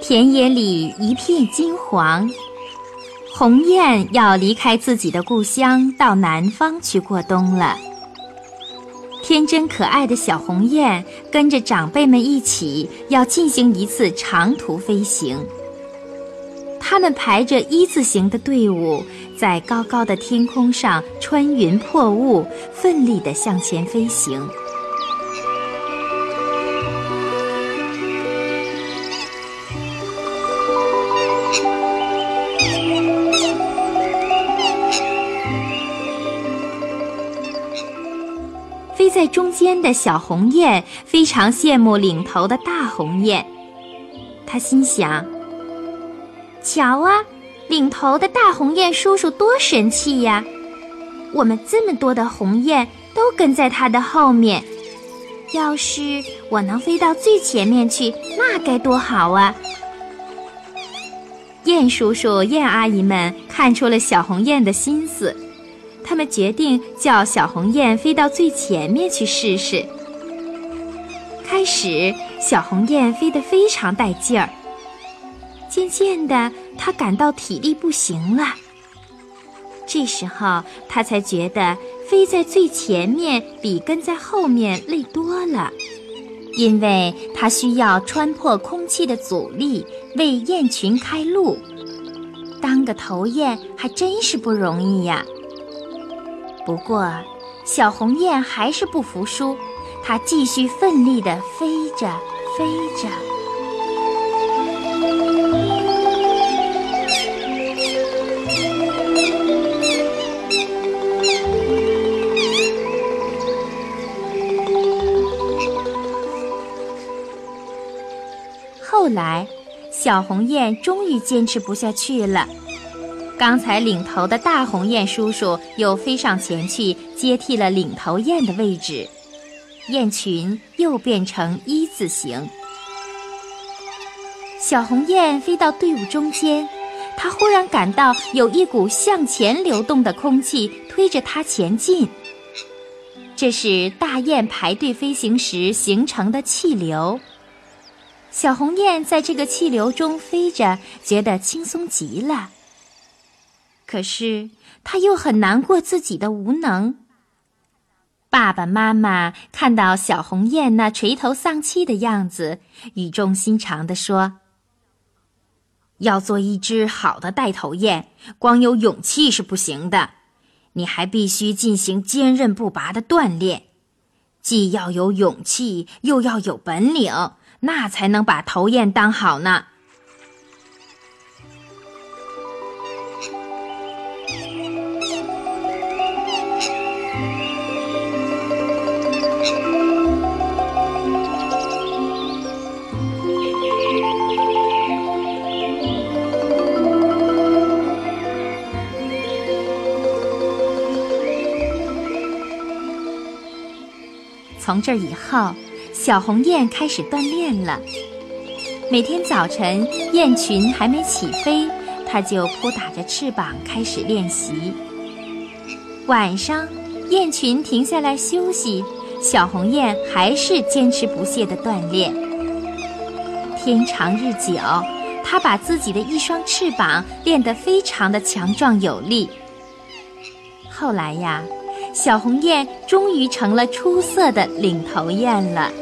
田野里一片金黄。鸿雁要离开自己的故乡，到南方去过冬了。天真可爱的小鸿雁跟着长辈们一起，要进行一次长途飞行。它们排着一字形的队伍，在高高的天空上穿云破雾，奋力地向前飞行。在中间的小鸿雁非常羡慕领头的大鸿雁，他心想：“瞧啊，领头的大鸿雁叔叔多神气呀！我们这么多的鸿雁都跟在他的后面，要是我能飞到最前面去，那该多好啊！”雁叔叔、雁阿姨们看出了小鸿雁的心思。他们决定叫小鸿雁飞到最前面去试试。开始，小鸿雁飞得非常带劲儿。渐渐的，它感到体力不行了。这时候，它才觉得飞在最前面比跟在后面累多了，因为它需要穿破空气的阻力，为雁群开路。当个头雁还真是不容易呀。不过，小鸿雁还是不服输，它继续奋力地飞着，飞着。后来，小鸿雁终于坚持不下去了。刚才领头的大鸿雁叔叔又飞上前去接替了领头雁的位置，雁群又变成一字形。小鸿雁飞到队伍中间，它忽然感到有一股向前流动的空气推着它前进。这是大雁排队飞行时形成的气流。小鸿雁在这个气流中飞着，觉得轻松极了。可是他又很难过自己的无能。爸爸妈妈看到小红雁那垂头丧气的样子，语重心长地说：“要做一只好的带头雁，光有勇气是不行的，你还必须进行坚韧不拔的锻炼，既要有勇气，又要有本领，那才能把头雁当好呢。”从这以后，小鸿雁开始锻炼了。每天早晨，雁群还没起飞，它就扑打着翅膀开始练习。晚上，雁群停下来休息，小鸿雁还是坚持不懈地锻炼。天长日久，它把自己的一双翅膀练得非常的强壮有力。后来呀。小红雁终于成了出色的领头雁了。